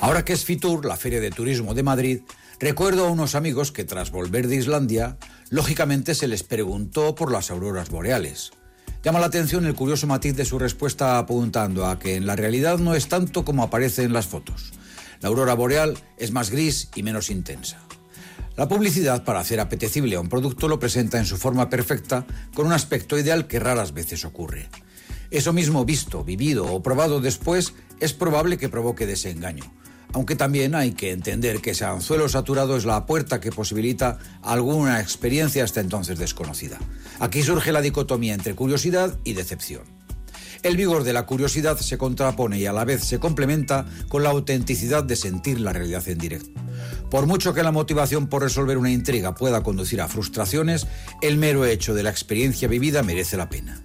Ahora que es Fitur, la Feria de Turismo de Madrid, recuerdo a unos amigos que tras volver de Islandia, lógicamente se les preguntó por las auroras boreales. Llama la atención el curioso matiz de su respuesta apuntando a que en la realidad no es tanto como aparece en las fotos. La aurora boreal es más gris y menos intensa. La publicidad, para hacer apetecible a un producto, lo presenta en su forma perfecta, con un aspecto ideal que raras veces ocurre. Eso mismo visto, vivido o probado después es probable que provoque desengaño aunque también hay que entender que ese anzuelo saturado es la puerta que posibilita alguna experiencia hasta entonces desconocida. Aquí surge la dicotomía entre curiosidad y decepción. El vigor de la curiosidad se contrapone y a la vez se complementa con la autenticidad de sentir la realidad en directo. Por mucho que la motivación por resolver una intriga pueda conducir a frustraciones, el mero hecho de la experiencia vivida merece la pena.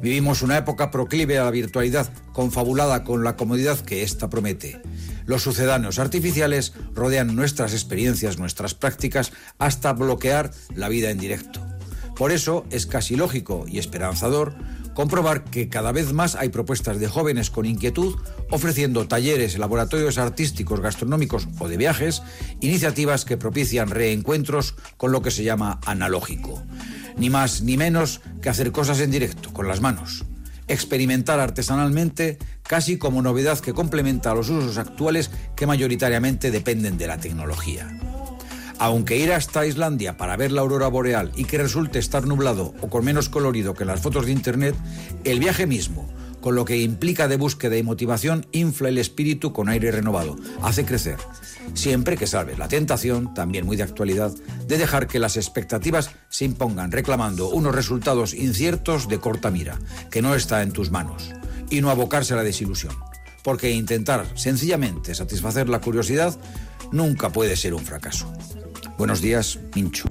Vivimos una época proclive a la virtualidad, confabulada con la comodidad que ésta promete. Los sucedáneos artificiales rodean nuestras experiencias, nuestras prácticas, hasta bloquear la vida en directo. Por eso es casi lógico y esperanzador comprobar que cada vez más hay propuestas de jóvenes con inquietud ofreciendo talleres, laboratorios artísticos, gastronómicos o de viajes, iniciativas que propician reencuentros con lo que se llama analógico. Ni más ni menos que hacer cosas en directo, con las manos experimentar artesanalmente casi como novedad que complementa a los usos actuales que mayoritariamente dependen de la tecnología. Aunque ir hasta Islandia para ver la aurora boreal y que resulte estar nublado o con menos colorido que las fotos de internet, el viaje mismo, con lo que implica de búsqueda y motivación, infla el espíritu con aire renovado, hace crecer, siempre que salve la tentación, también muy de actualidad, de dejar que las expectativas se impongan reclamando unos resultados inciertos de corta mira, que no está en tus manos, y no abocarse a la desilusión, porque intentar sencillamente satisfacer la curiosidad nunca puede ser un fracaso. Buenos días, Mincho.